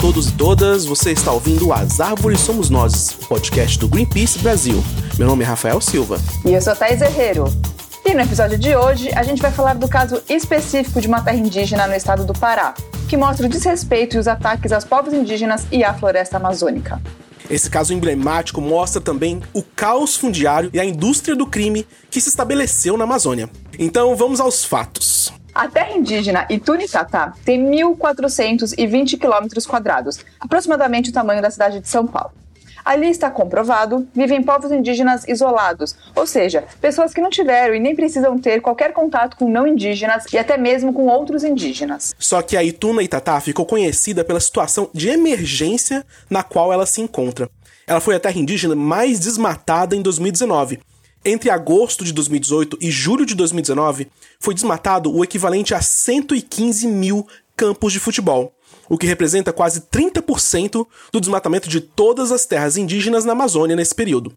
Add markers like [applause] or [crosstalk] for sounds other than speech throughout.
Todos e todas, você está ouvindo As Árvores Somos Nós, o podcast do Greenpeace Brasil. Meu nome é Rafael Silva. E eu sou Thais Herrero. E no episódio de hoje, a gente vai falar do caso específico de uma terra indígena no estado do Pará, que mostra o desrespeito e os ataques aos povos indígenas e à floresta amazônica. Esse caso emblemático mostra também o caos fundiário e a indústria do crime que se estabeleceu na Amazônia. Então vamos aos fatos. A terra indígena Itunitatá tem 1.420 quilômetros quadrados, aproximadamente o tamanho da cidade de São Paulo. Ali está comprovado, vivem povos indígenas isolados, ou seja, pessoas que não tiveram e nem precisam ter qualquer contato com não indígenas e até mesmo com outros indígenas. Só que a Ituna Itatá ficou conhecida pela situação de emergência na qual ela se encontra. Ela foi a terra indígena mais desmatada em 2019, entre agosto de 2018 e julho de 2019, foi desmatado o equivalente a 115 mil campos de futebol, o que representa quase 30% do desmatamento de todas as terras indígenas na Amazônia nesse período.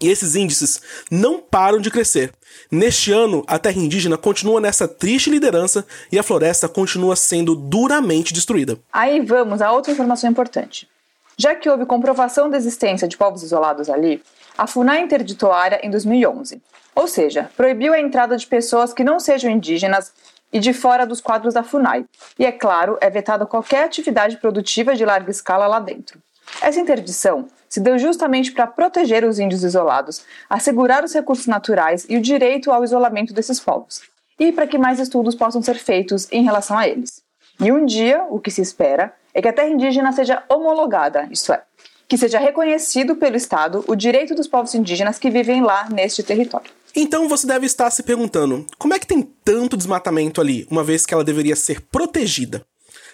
E esses índices não param de crescer. Neste ano, a terra indígena continua nessa triste liderança e a floresta continua sendo duramente destruída. Aí vamos a outra informação importante. Já que houve comprovação da existência de povos isolados ali, a FUNAI interditou a área em 2011, ou seja, proibiu a entrada de pessoas que não sejam indígenas e de fora dos quadros da FUNAI. E, é claro, é vetada qualquer atividade produtiva de larga escala lá dentro. Essa interdição se deu justamente para proteger os índios isolados, assegurar os recursos naturais e o direito ao isolamento desses povos, e para que mais estudos possam ser feitos em relação a eles. E um dia, o que se espera é que a terra indígena seja homologada, isto é, que seja reconhecido pelo Estado o direito dos povos indígenas que vivem lá neste território. Então você deve estar se perguntando: como é que tem tanto desmatamento ali, uma vez que ela deveria ser protegida?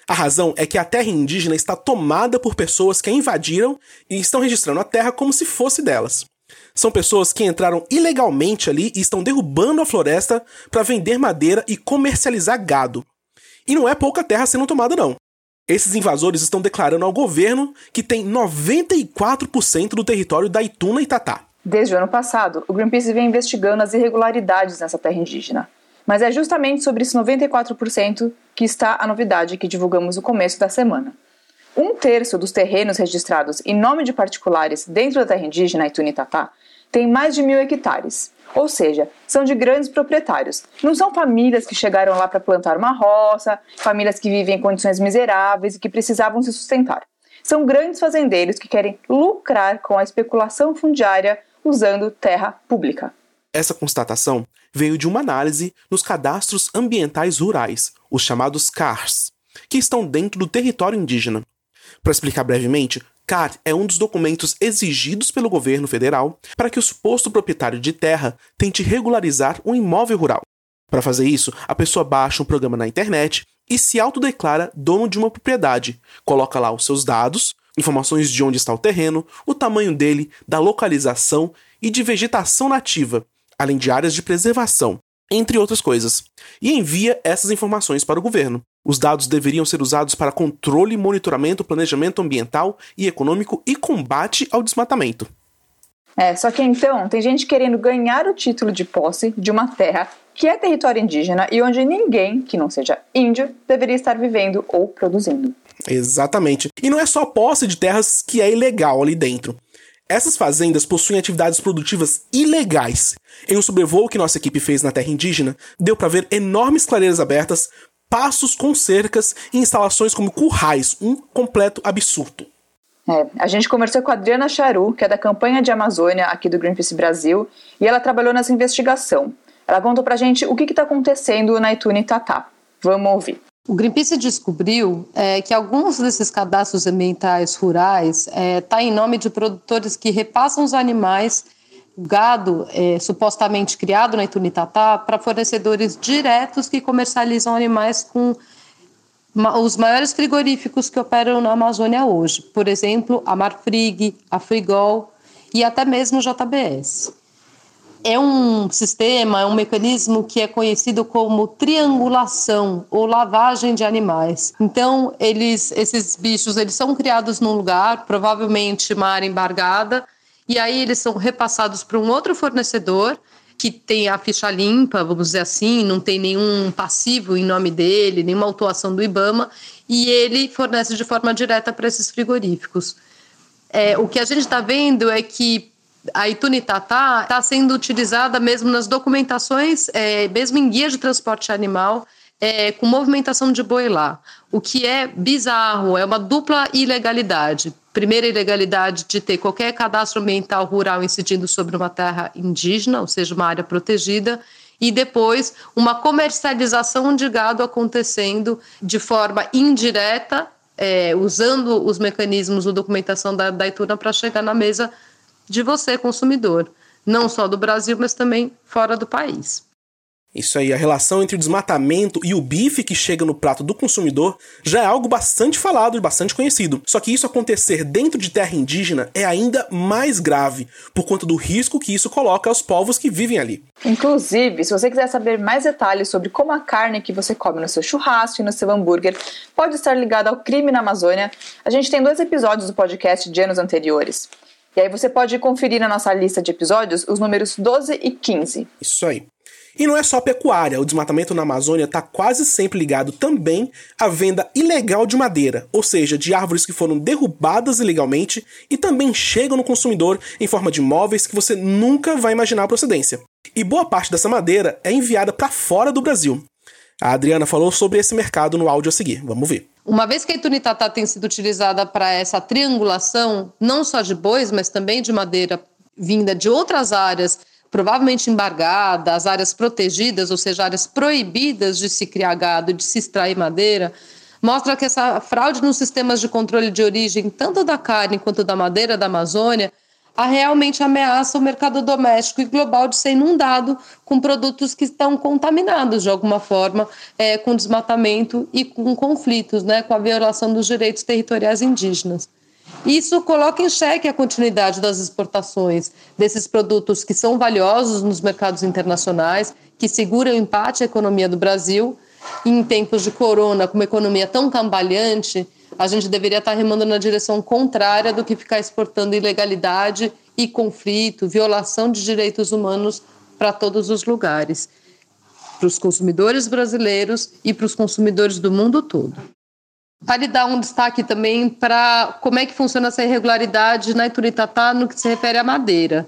A razão é que a terra indígena está tomada por pessoas que a invadiram e estão registrando a terra como se fosse delas. São pessoas que entraram ilegalmente ali e estão derrubando a floresta para vender madeira e comercializar gado. E não é pouca terra sendo tomada, não. Esses invasores estão declarando ao governo que tem 94% do território da Ituna e Tatá. Desde o ano passado, o Greenpeace vem investigando as irregularidades nessa terra indígena. Mas é justamente sobre esse 94% que está a novidade que divulgamos no começo da semana. Um terço dos terrenos registrados em nome de particulares dentro da terra indígena Itunitatá tem mais de mil hectares. Ou seja, são de grandes proprietários. Não são famílias que chegaram lá para plantar uma roça, famílias que vivem em condições miseráveis e que precisavam se sustentar. São grandes fazendeiros que querem lucrar com a especulação fundiária usando terra pública. Essa constatação veio de uma análise nos cadastros ambientais rurais, os chamados CARS, que estão dentro do território indígena. Para explicar brevemente, CAR é um dos documentos exigidos pelo governo federal para que o suposto proprietário de terra tente regularizar um imóvel rural. Para fazer isso, a pessoa baixa um programa na internet e se autodeclara dono de uma propriedade, coloca lá os seus dados, informações de onde está o terreno, o tamanho dele, da localização e de vegetação nativa, além de áreas de preservação, entre outras coisas, e envia essas informações para o governo. Os dados deveriam ser usados para controle, monitoramento, planejamento ambiental e econômico e combate ao desmatamento. É, só que então tem gente querendo ganhar o título de posse de uma terra que é território indígena e onde ninguém que não seja índio deveria estar vivendo ou produzindo. Exatamente. E não é só posse de terras que é ilegal ali dentro. Essas fazendas possuem atividades produtivas ilegais. Em um sobrevoo que nossa equipe fez na terra indígena, deu para ver enormes clareiras abertas, passos com cercas e instalações como currais, um completo absurdo. É, a gente conversou com a Adriana Charu, que é da campanha de Amazônia aqui do Greenpeace Brasil, e ela trabalhou nessa investigação. Ela contou pra gente o que está acontecendo na Itune Tatá. Vamos ouvir. O Greenpeace descobriu é, que alguns desses cadastros ambientais rurais estão é, tá em nome de produtores que repassam os animais gado é, supostamente criado na Itunitatá para fornecedores diretos que comercializam animais com os maiores frigoríficos que operam na Amazônia hoje. Por exemplo, a Marfrig, a Frigol e até mesmo o JBS. É um sistema, é um mecanismo que é conhecido como triangulação ou lavagem de animais. Então, eles, esses bichos, eles são criados num lugar, provavelmente uma área embargada, e aí eles são repassados para um outro fornecedor que tem a ficha limpa, vamos dizer assim, não tem nenhum passivo em nome dele, nenhuma autuação do IBAMA, e ele fornece de forma direta para esses frigoríficos. É, o que a gente está vendo é que a Itunitatá está sendo utilizada mesmo nas documentações, é, mesmo em guia de transporte animal, é, com movimentação de boi lá. O que é bizarro, é uma dupla ilegalidade primeira ilegalidade de ter qualquer cadastro ambiental rural incidindo sobre uma terra indígena, ou seja, uma área protegida, e depois uma comercialização de gado acontecendo de forma indireta, é, usando os mecanismos da documentação da, da Ituna para chegar na mesa de você, consumidor, não só do Brasil, mas também fora do país. Isso aí, a relação entre o desmatamento e o bife que chega no prato do consumidor já é algo bastante falado e bastante conhecido. Só que isso acontecer dentro de terra indígena é ainda mais grave, por conta do risco que isso coloca aos povos que vivem ali. Inclusive, se você quiser saber mais detalhes sobre como a carne que você come no seu churrasco e no seu hambúrguer pode estar ligada ao crime na Amazônia, a gente tem dois episódios do podcast de anos anteriores. E aí você pode conferir na nossa lista de episódios os números 12 e 15. Isso aí. E não é só pecuária, o desmatamento na Amazônia está quase sempre ligado também à venda ilegal de madeira, ou seja, de árvores que foram derrubadas ilegalmente e também chegam no consumidor em forma de móveis que você nunca vai imaginar a procedência. E boa parte dessa madeira é enviada para fora do Brasil. A Adriana falou sobre esse mercado no áudio a seguir. Vamos ver. Uma vez que a Itunitatá tem sido utilizada para essa triangulação, não só de bois, mas também de madeira vinda de outras áreas provavelmente embargada, as áreas protegidas, ou seja, áreas proibidas de se criar gado, de se extrair madeira, mostra que essa fraude nos sistemas de controle de origem, tanto da carne quanto da madeira da Amazônia, realmente ameaça o mercado doméstico e global de ser inundado com produtos que estão contaminados de alguma forma é, com desmatamento e com conflitos, né, com a violação dos direitos territoriais indígenas. Isso coloca em xeque a continuidade das exportações desses produtos que são valiosos nos mercados internacionais, que seguram o empate à economia do Brasil. E em tempos de corona, com uma economia tão cambaleante, a gente deveria estar remando na direção contrária do que ficar exportando ilegalidade e conflito, violação de direitos humanos para todos os lugares, para os consumidores brasileiros e para os consumidores do mundo todo. Vale dar um destaque também para como é que funciona essa irregularidade na Ituritatá no que se refere à madeira.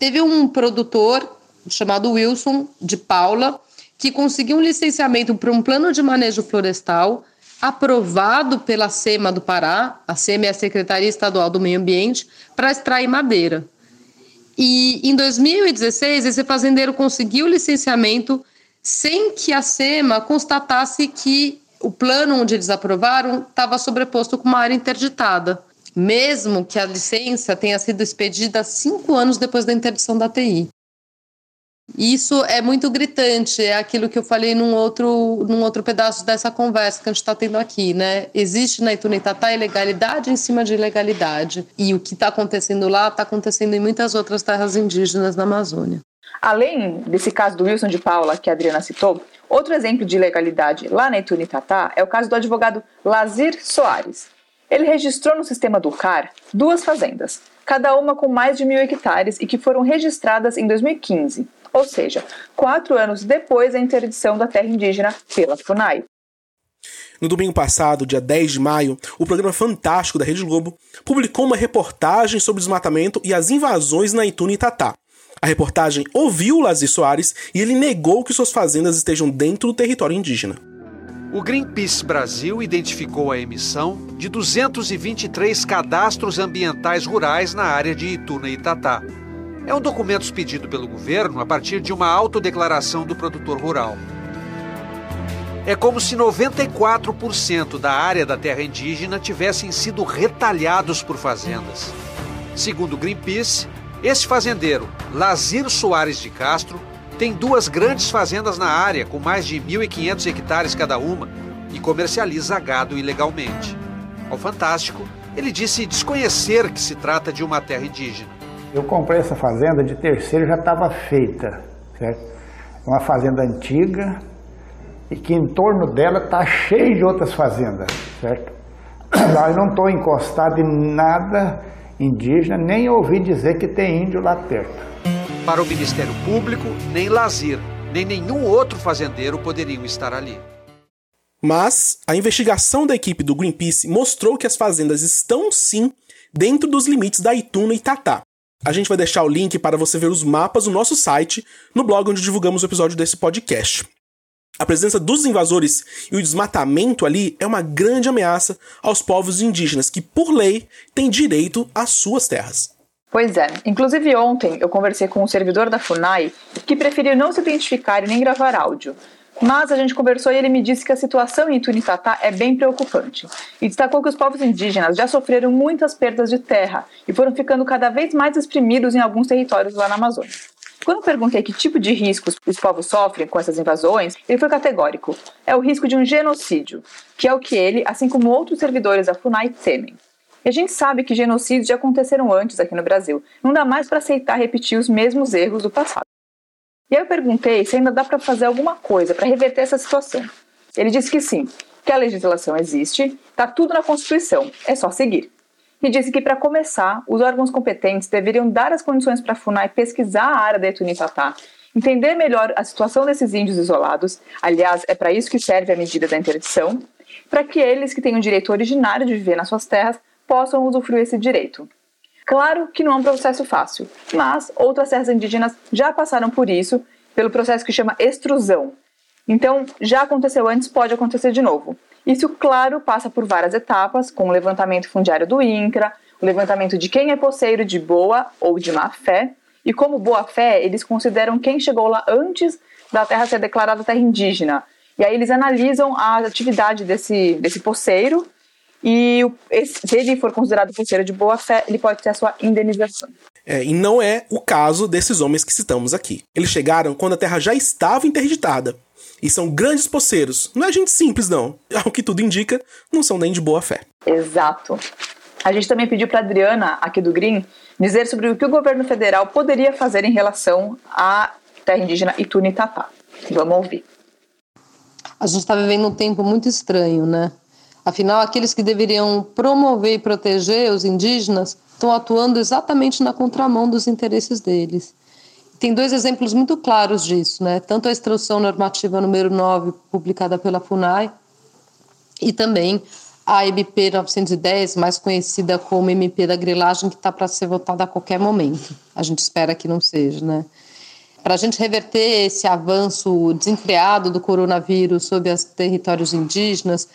Teve um produtor chamado Wilson, de Paula, que conseguiu um licenciamento para um plano de manejo florestal aprovado pela SEMA do Pará, a SEMA é a Secretaria Estadual do Meio Ambiente, para extrair madeira. E em 2016, esse fazendeiro conseguiu licenciamento sem que a SEMA constatasse que o plano onde eles aprovaram estava sobreposto com uma área interditada, mesmo que a licença tenha sido expedida cinco anos depois da interdição da TI. Isso é muito gritante, é aquilo que eu falei num outro, num outro pedaço dessa conversa que a gente está tendo aqui, né? Existe na Itunitatá ilegalidade em cima de ilegalidade. E o que está acontecendo lá está acontecendo em muitas outras terras indígenas na Amazônia. Além desse caso do Wilson de Paula, que a Adriana citou, outro exemplo de ilegalidade lá na Itunitatá é o caso do advogado Lazir Soares. Ele registrou no sistema do CAR duas fazendas, cada uma com mais de mil hectares e que foram registradas em 2015, ou seja, quatro anos depois da interdição da terra indígena pela FUNAI. No domingo passado, dia 10 de maio, o programa Fantástico da Rede Globo publicou uma reportagem sobre desmatamento e as invasões na Itunitatá. A reportagem ouviu Lazir Soares e ele negou que suas fazendas estejam dentro do território indígena. O Greenpeace Brasil identificou a emissão de 223 cadastros ambientais rurais na área de Ituna e Itatá. É um documento expedido pelo governo a partir de uma autodeclaração do produtor rural. É como se 94% da área da terra indígena tivessem sido retalhados por fazendas. Segundo o Greenpeace, esse fazendeiro, Lazir Soares de Castro, tem duas grandes fazendas na área, com mais de 1.500 hectares cada uma, e comercializa gado ilegalmente. Ao Fantástico, ele disse desconhecer que se trata de uma terra indígena. Eu comprei essa fazenda de terceiro, já estava feita, certo? Uma fazenda antiga e que em torno dela está cheio de outras fazendas, certo? [clears throat] Lá eu não estou encostado em nada indígena, nem ouvi dizer que tem índio lá perto. Para o Ministério Público, nem Lazir, nem nenhum outro fazendeiro poderiam estar ali. Mas a investigação da equipe do Greenpeace mostrou que as fazendas estão sim dentro dos limites da Ituna e Tatá. A gente vai deixar o link para você ver os mapas no nosso site, no blog onde divulgamos o episódio desse podcast. A presença dos invasores e o desmatamento ali é uma grande ameaça aos povos indígenas que, por lei, têm direito às suas terras. Pois é. Inclusive ontem eu conversei com um servidor da FUNAI que preferiu não se identificar e nem gravar áudio. Mas a gente conversou e ele me disse que a situação em Tunitatá é bem preocupante. E destacou que os povos indígenas já sofreram muitas perdas de terra e foram ficando cada vez mais exprimidos em alguns territórios lá na Amazônia. Quando perguntei que tipo de riscos os povos sofrem com essas invasões, ele foi categórico. É o risco de um genocídio, que é o que ele, assim como outros servidores da FUNAI, temem. E a gente sabe que genocídios já aconteceram antes aqui no Brasil. Não dá mais para aceitar repetir os mesmos erros do passado. E aí eu perguntei se ainda dá para fazer alguma coisa para reverter essa situação. Ele disse que sim, que a legislação existe, está tudo na Constituição, é só seguir. E disse que, para começar, os órgãos competentes deveriam dar as condições para a FUNAI pesquisar a área da Etunitatá, entender melhor a situação desses índios isolados, aliás, é para isso que serve a medida da interdição, para que eles que têm o direito originário de viver nas suas terras possam usufruir esse direito. Claro que não é um processo fácil, mas outras terras indígenas já passaram por isso, pelo processo que chama extrusão. Então, já aconteceu antes, pode acontecer de novo. Isso, claro, passa por várias etapas, com o levantamento fundiário do INCRA, o levantamento de quem é poceiro de boa ou de má fé, e como boa fé, eles consideram quem chegou lá antes da terra ser declarada terra indígena. E aí eles analisam a atividade desse, desse poceiro e se ele for considerado pulseira de boa fé, ele pode ter a sua indenização. É, e não é o caso desses homens que citamos aqui. Eles chegaram quando a terra já estava interditada. E são grandes poceiros. Não é gente simples, não. [laughs] Ao que tudo indica, não são nem de boa fé. Exato. A gente também pediu para Adriana, aqui do Green, dizer sobre o que o governo federal poderia fazer em relação à terra indígena Itunitatá. Vamos ouvir. A gente está vivendo um tempo muito estranho, né? Afinal, aqueles que deveriam promover e proteger os indígenas estão atuando exatamente na contramão dos interesses deles. Tem dois exemplos muito claros disso, né? Tanto a instrução normativa número 9, publicada pela FUNAI, e também a MP 910, mais conhecida como MP da grilagem, que está para ser votada a qualquer momento. A gente espera que não seja, né? Para a gente reverter esse avanço desenfreado do coronavírus sobre os territórios indígenas,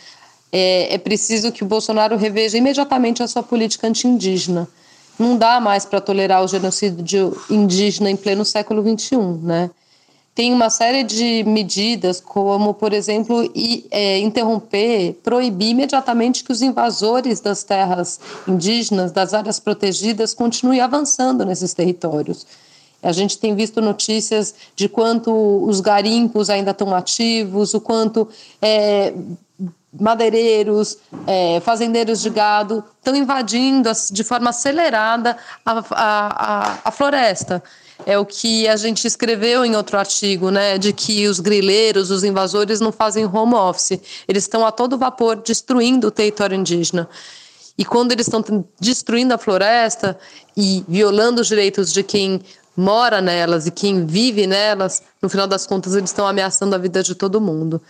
é, é preciso que o Bolsonaro reveja imediatamente a sua política anti-indígena. Não dá mais para tolerar o genocídio indígena em pleno século XXI, né? Tem uma série de medidas, como, por exemplo, é, interromper, proibir imediatamente que os invasores das terras indígenas, das áreas protegidas, continuem avançando nesses territórios. A gente tem visto notícias de quanto os garimpos ainda estão ativos, o quanto é, madeireiros, é, fazendeiros de gado estão invadindo de forma acelerada a, a, a, a, floresta. É o que a gente escreveu em outro artigo, né, de que os grileiros, os invasores não fazem home office, eles estão a todo vapor destruindo o território indígena. E quando eles estão destruindo a floresta e violando os direitos de quem mora nelas e quem vive nelas, no final das contas eles estão ameaçando a vida de todo mundo.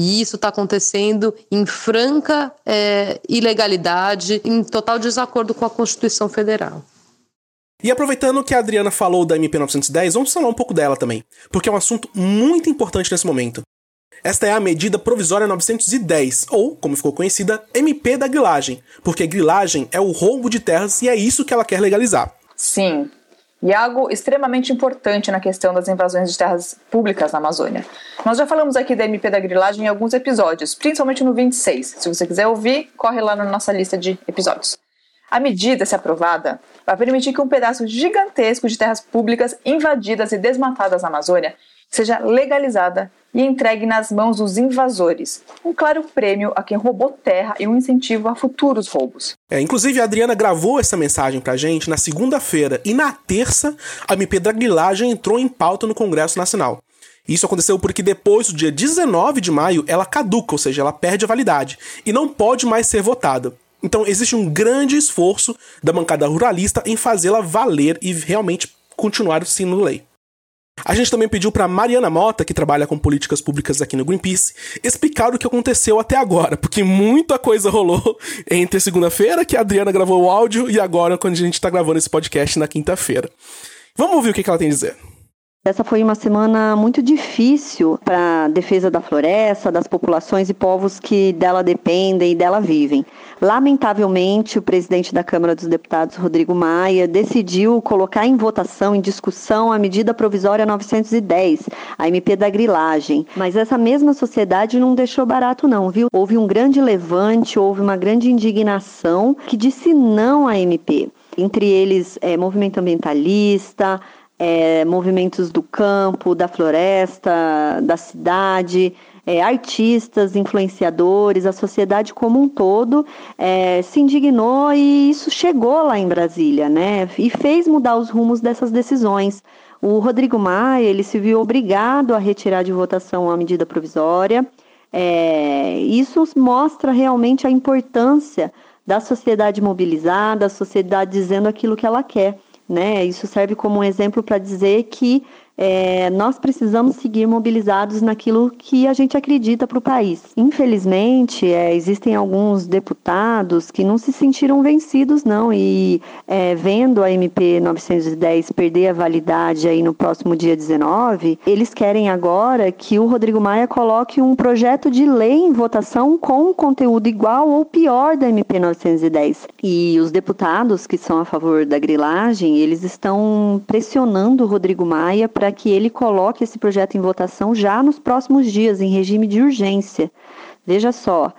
E isso está acontecendo em franca é, ilegalidade, em total desacordo com a Constituição Federal. E aproveitando que a Adriana falou da MP 910, vamos falar um pouco dela também, porque é um assunto muito importante nesse momento. Esta é a medida provisória 910, ou, como ficou conhecida, MP da grilagem, porque grilagem é o roubo de terras e é isso que ela quer legalizar. Sim, e algo extremamente importante na questão das invasões de terras públicas na Amazônia. Nós já falamos aqui da MP da grilagem em alguns episódios, principalmente no 26. Se você quiser ouvir, corre lá na nossa lista de episódios. A medida, se aprovada, vai permitir que um pedaço gigantesco de terras públicas invadidas e desmatadas na Amazônia seja legalizada e entregue nas mãos dos invasores. Um claro prêmio a quem roubou terra e um incentivo a futuros roubos. É, inclusive, a Adriana gravou essa mensagem pra gente na segunda-feira e na terça a MP da grilagem entrou em pauta no Congresso Nacional. Isso aconteceu porque depois do dia 19 de maio ela caduca, ou seja, ela perde a validade e não pode mais ser votada. Então existe um grande esforço da bancada ruralista em fazê-la valer e realmente continuar sendo lei. A gente também pediu para Mariana Mota, que trabalha com políticas públicas aqui no Greenpeace, explicar o que aconteceu até agora, porque muita coisa rolou entre segunda-feira, que a Adriana gravou o áudio, e agora, quando a gente está gravando esse podcast na quinta-feira. Vamos ouvir o que ela tem a dizer. Essa foi uma semana muito difícil para a defesa da floresta, das populações e povos que dela dependem e dela vivem. Lamentavelmente, o presidente da Câmara dos Deputados, Rodrigo Maia, decidiu colocar em votação, em discussão, a medida provisória 910, a MP da grilagem. Mas essa mesma sociedade não deixou barato, não, viu? Houve um grande levante, houve uma grande indignação que disse não à MP. Entre eles, é, movimento ambientalista, é, movimentos do campo, da floresta, da cidade, é, artistas, influenciadores, a sociedade como um todo é, se indignou e isso chegou lá em Brasília, né? E fez mudar os rumos dessas decisões. O Rodrigo Maia ele se viu obrigado a retirar de votação a medida provisória. É, isso mostra realmente a importância da sociedade mobilizada, a sociedade dizendo aquilo que ela quer. Né? Isso serve como um exemplo para dizer que é, nós precisamos seguir mobilizados naquilo que a gente acredita para o país. Infelizmente, é, existem alguns deputados que não se sentiram vencidos, não, e é, vendo a MP 910 perder a validade aí no próximo dia 19, eles querem agora que o Rodrigo Maia coloque um projeto de lei em votação com conteúdo igual ou pior da MP 910. E os deputados que são a favor da grilagem, eles estão pressionando o Rodrigo Maia que ele coloque esse projeto em votação já nos próximos dias, em regime de urgência. Veja só,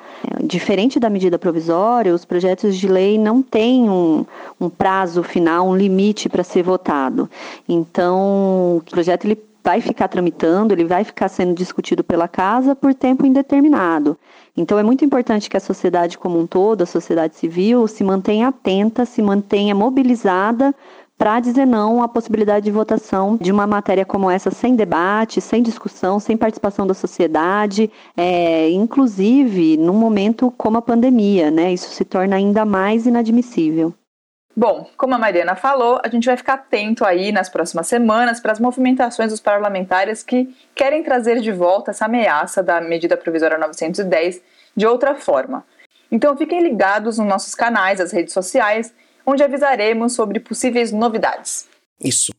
diferente da medida provisória, os projetos de lei não têm um, um prazo final, um limite para ser votado. Então, o projeto ele vai ficar tramitando, ele vai ficar sendo discutido pela casa por tempo indeterminado. Então é muito importante que a sociedade como um todo, a sociedade civil, se mantenha atenta, se mantenha mobilizada para dizer não à possibilidade de votação de uma matéria como essa sem debate, sem discussão, sem participação da sociedade, é, inclusive num momento como a pandemia, né? Isso se torna ainda mais inadmissível. Bom, como a Mariana falou, a gente vai ficar atento aí nas próximas semanas para as movimentações dos parlamentares que querem trazer de volta essa ameaça da medida provisória 910 de outra forma. Então fiquem ligados nos nossos canais, as redes sociais onde avisaremos sobre possíveis novidades. Isso.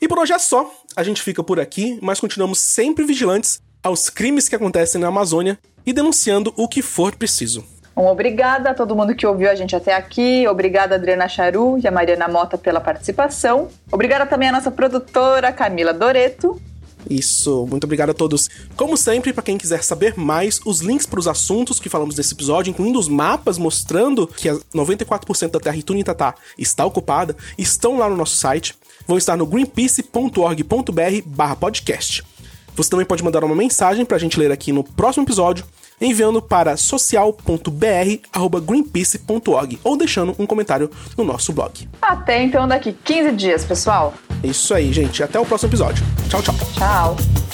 E por hoje é só. A gente fica por aqui, mas continuamos sempre vigilantes aos crimes que acontecem na Amazônia e denunciando o que for preciso. Um obrigada a todo mundo que ouviu a gente até aqui. Obrigada, Adriana Charu e a Mariana Mota pela participação. Obrigada também à nossa produtora, Camila Doreto. Isso, muito obrigado a todos. Como sempre, para quem quiser saber mais, os links para os assuntos que falamos nesse episódio, incluindo os mapas mostrando que 94% da terra Itunitatá está ocupada, estão lá no nosso site. Vão estar no greenpeace.org.br/podcast. Você também pode mandar uma mensagem para a gente ler aqui no próximo episódio, enviando para social.br@greenpeace.org ou deixando um comentário no nosso blog. Até então daqui 15 dias, pessoal. É isso aí, gente. Até o próximo episódio. Tchau, tchau. Tchau.